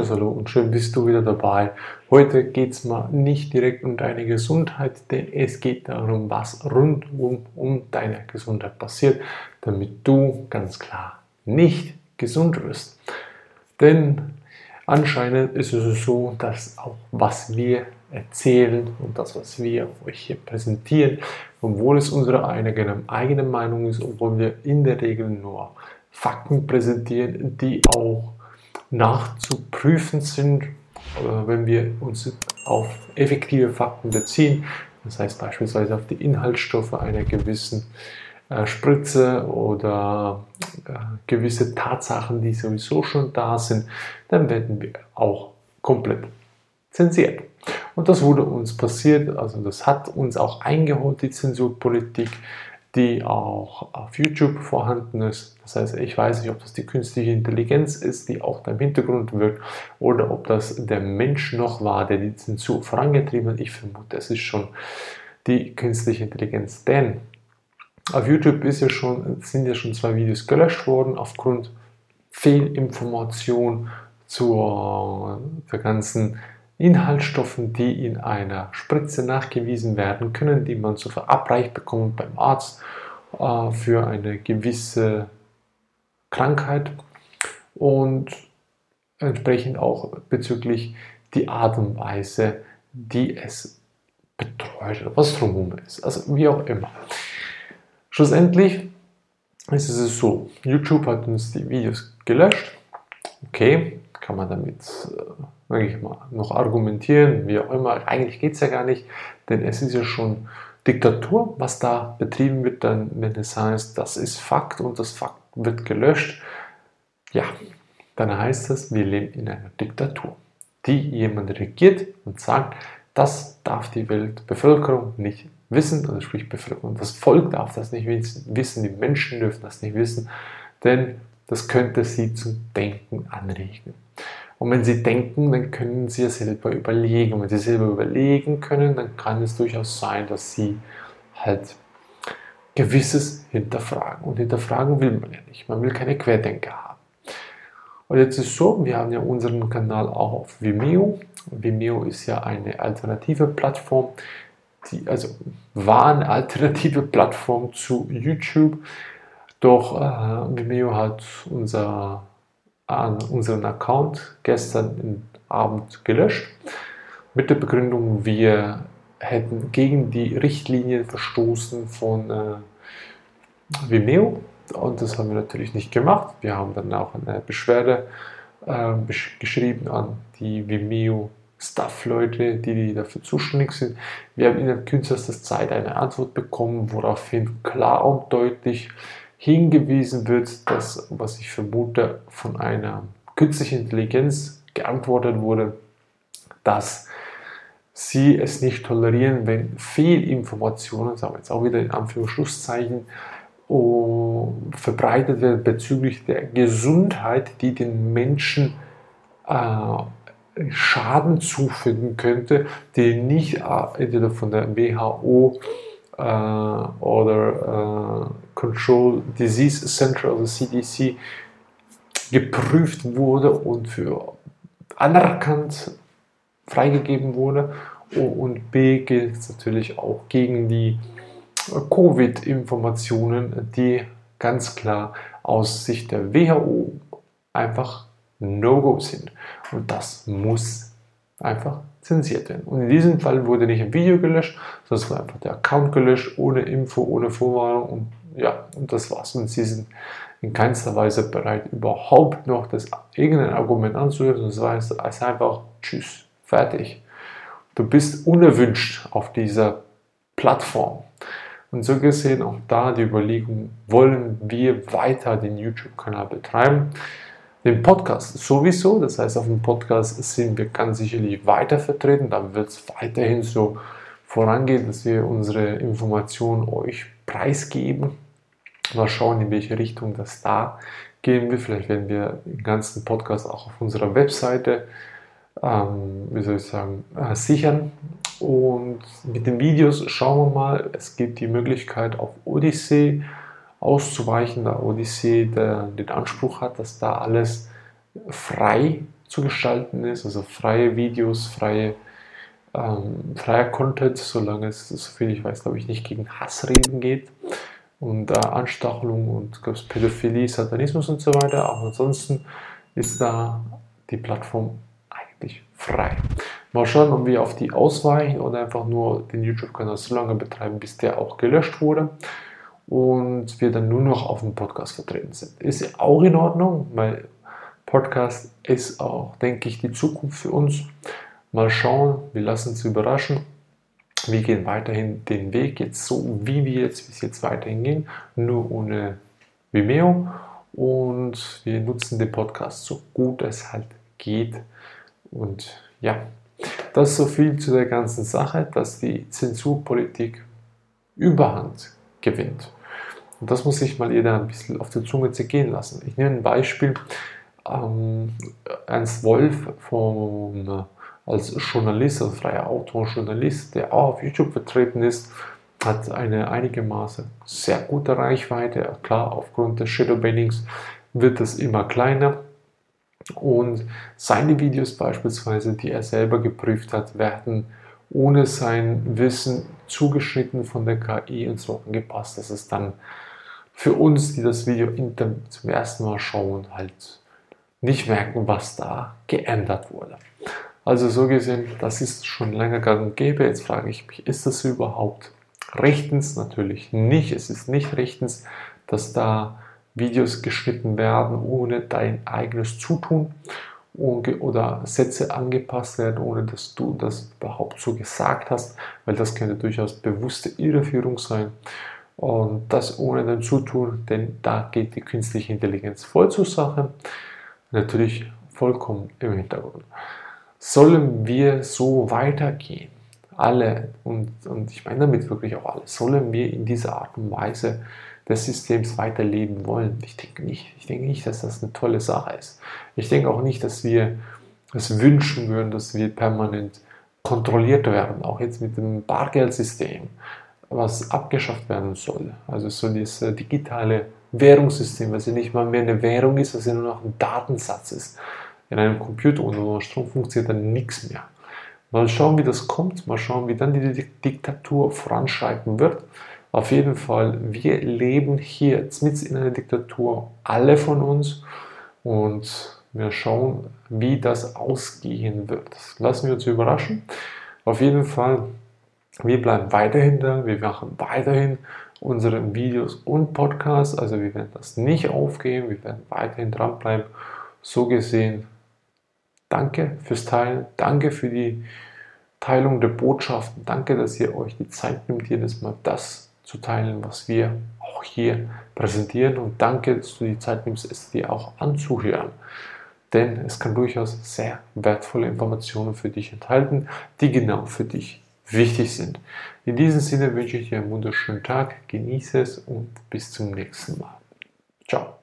wunderschönes Hallo und schön bist du wieder dabei. Heute geht es mal nicht direkt um deine Gesundheit, denn es geht darum, was rundum um deine Gesundheit passiert, damit du ganz klar nicht gesund wirst. Denn anscheinend ist es so, dass auch was wir erzählen und das, was wir euch hier präsentieren, obwohl es unsere eigene Meinung ist, obwohl wir in der Regel nur Fakten präsentieren, die auch nachzuprüfen sind, wenn wir uns auf effektive Fakten beziehen. Das heißt beispielsweise auf die Inhaltsstoffe einer gewissen äh, Spritze oder äh, gewisse Tatsachen, die sowieso schon da sind, dann werden wir auch komplett zensiert. Und das wurde uns passiert, also das hat uns auch eingeholt, die Zensurpolitik die auch auf YouTube vorhanden ist. Das heißt, ich weiß nicht, ob das die künstliche Intelligenz ist, die auch da im Hintergrund wirkt, oder ob das der Mensch noch war, der die Zensur vorangetrieben hat. Ich vermute, es ist schon die künstliche Intelligenz. Denn auf YouTube ja schon, sind ja schon zwei Videos gelöscht worden aufgrund Fehlinformation zur der ganzen Inhaltsstoffen, die in einer Spritze nachgewiesen werden können, die man so verabreicht bekommt beim Arzt äh, für eine gewisse Krankheit und entsprechend auch bezüglich die Art und Weise, die es betreut oder was drumherum ist. Also wie auch immer. Schlussendlich ist es so, YouTube hat uns die Videos gelöscht. Okay, kann man damit äh, sage ich mal, noch argumentieren, wie auch immer. Eigentlich geht es ja gar nicht, denn es ist ja schon Diktatur, was da betrieben wird, dann, wenn es heißt, das ist Fakt und das Fakt wird gelöscht. Ja, dann heißt es, wir leben in einer Diktatur, die jemand regiert und sagt, das darf die Weltbevölkerung nicht wissen, also sprich Bevölkerung, das Volk darf das nicht wissen, die Menschen dürfen das nicht wissen, denn das könnte sie zum Denken anregen. Und wenn Sie denken, dann können Sie ja selber überlegen. Und wenn Sie selber überlegen können, dann kann es durchaus sein, dass Sie halt Gewisses hinterfragen. Und hinterfragen will man ja nicht. Man will keine Querdenker haben. Und jetzt ist so, wir haben ja unseren Kanal auch auf Vimeo. Vimeo ist ja eine alternative Plattform, die, also war eine alternative Plattform zu YouTube. Doch äh, Vimeo hat unser an unseren Account gestern Abend gelöscht mit der Begründung, wir hätten gegen die Richtlinien verstoßen von äh, Vimeo und das haben wir natürlich nicht gemacht. Wir haben dann auch eine Beschwerde äh, geschrieben an die Vimeo Staff-Leute, die, die dafür zuständig sind. Wir haben innerhalb kürzester Zeit eine Antwort bekommen, woraufhin klar und deutlich hingewiesen wird, dass, was ich vermute, von einer künstlichen Intelligenz geantwortet wurde, dass sie es nicht tolerieren, wenn Fehlinformationen, sagen wir jetzt auch wieder in Anführungszeichen, oh, verbreitet werden bezüglich der Gesundheit, die den Menschen äh, Schaden zufügen könnte, die nicht äh, entweder von der WHO äh, oder äh, Control Disease Center, also CDC, geprüft wurde und für anerkannt freigegeben wurde. Und B gilt natürlich auch gegen die Covid-Informationen, die ganz klar aus Sicht der WHO einfach No-Go sind. Und das muss einfach zensiert werden. Und in diesem Fall wurde nicht ein Video gelöscht, sondern es war einfach der Account gelöscht, ohne Info, ohne Vorwarnung und ja, und das war's. Und sie sind in keinster Weise bereit, überhaupt noch das irgendein Argument anzuhören. Das heißt, es einfach Tschüss, fertig. Du bist unerwünscht auf dieser Plattform. Und so gesehen auch da die Überlegung, wollen wir weiter den YouTube-Kanal betreiben? Den Podcast sowieso, das heißt, auf dem Podcast sind wir ganz sicherlich weiter vertreten. Da wird es weiterhin so vorangehen, dass wir unsere Informationen euch preisgeben. Mal schauen, in welche Richtung das da gehen wird. Vielleicht werden wir den ganzen Podcast auch auf unserer Webseite, ähm, wie soll ich sagen, äh, sichern. Und mit den Videos schauen wir mal. Es gibt die Möglichkeit auf Odyssey auszuweichen, da Odyssey der, den Anspruch hat, dass da alles frei zu gestalten ist, also freie Videos, freie, ähm, freier Content, solange es, soviel ich weiß, glaube ich, nicht gegen Hassreden geht und äh, Anstachelung und Pädophilie, Satanismus und so weiter. Aber ansonsten ist da die Plattform eigentlich frei. Mal schauen, ob wir auf die ausweichen oder einfach nur den YouTube-Kanal so lange betreiben, bis der auch gelöscht wurde und wir dann nur noch auf dem Podcast vertreten sind. Ist auch in Ordnung, weil Podcast ist auch, denke ich, die Zukunft für uns. Mal schauen, wir lassen uns überraschen. Wir gehen weiterhin den Weg jetzt so, wie wir jetzt bis jetzt weiterhin gehen, nur ohne Vimeo und wir nutzen den Podcast so gut es halt geht. Und ja, das so viel zu der ganzen Sache, dass die Zensurpolitik Überhand gewinnt. Und das muss sich mal jeder ein bisschen auf der Zunge zergehen lassen. Ich nehme ein Beispiel. Ähm, Ernst Wolf vom, als Journalist, als freier Autor, Journalist, der auch auf YouTube vertreten ist, hat eine einigermaßen sehr gute Reichweite. Klar, aufgrund des Shadowbannings wird es immer kleiner. Und seine Videos beispielsweise, die er selber geprüft hat, werden ohne sein Wissen zugeschnitten von der KI und so angepasst, dass es dann für uns, die das Video zum ersten Mal schauen, halt nicht merken, was da geändert wurde. Also so gesehen, das ist schon länger gang und gäbe. Jetzt frage ich mich, ist das überhaupt rechtens? Natürlich nicht. Es ist nicht rechtens, dass da Videos geschnitten werden ohne dein eigenes Zutun oder Sätze angepasst werden, ohne dass du das überhaupt so gesagt hast, weil das könnte durchaus bewusste Irreführung sein. Und das ohne dein Zutun, denn da geht die künstliche Intelligenz voll zur Sache. Natürlich vollkommen im Hintergrund. Sollen wir so weitergehen? Alle, und, und ich meine damit wirklich auch alle, sollen wir in dieser Art und Weise des Systems weiterleben wollen. Ich denke nicht. Ich denke nicht, dass das eine tolle Sache ist. Ich denke auch nicht, dass wir es wünschen würden, dass wir permanent kontrolliert werden, auch jetzt mit dem Bargeldsystem, was abgeschafft werden soll. Also so dieses äh, digitale Währungssystem, was ja nicht mal mehr eine Währung ist, was ja nur noch ein Datensatz ist. In einem Computer ohne Strom funktioniert dann nichts mehr. Mal schauen, wie das kommt, mal schauen, wie dann die Diktatur voranschreiten wird. Auf jeden Fall, wir leben hier mit in einer Diktatur, alle von uns. Und wir schauen, wie das ausgehen wird. Lassen wir uns überraschen. Auf jeden Fall, wir bleiben weiterhin da. Wir machen weiterhin unsere Videos und Podcasts. Also wir werden das nicht aufgeben. Wir werden weiterhin dranbleiben. So gesehen, danke fürs Teilen. Danke für die Teilung der Botschaften. Danke, dass ihr euch die Zeit nimmt, jedes Mal das zu teilen, was wir auch hier präsentieren. Und danke, dass du die Zeit nimmst, es dir auch anzuhören. Denn es kann durchaus sehr wertvolle Informationen für dich enthalten, die genau für dich wichtig sind. In diesem Sinne wünsche ich dir einen wunderschönen Tag, genieße es und bis zum nächsten Mal. Ciao.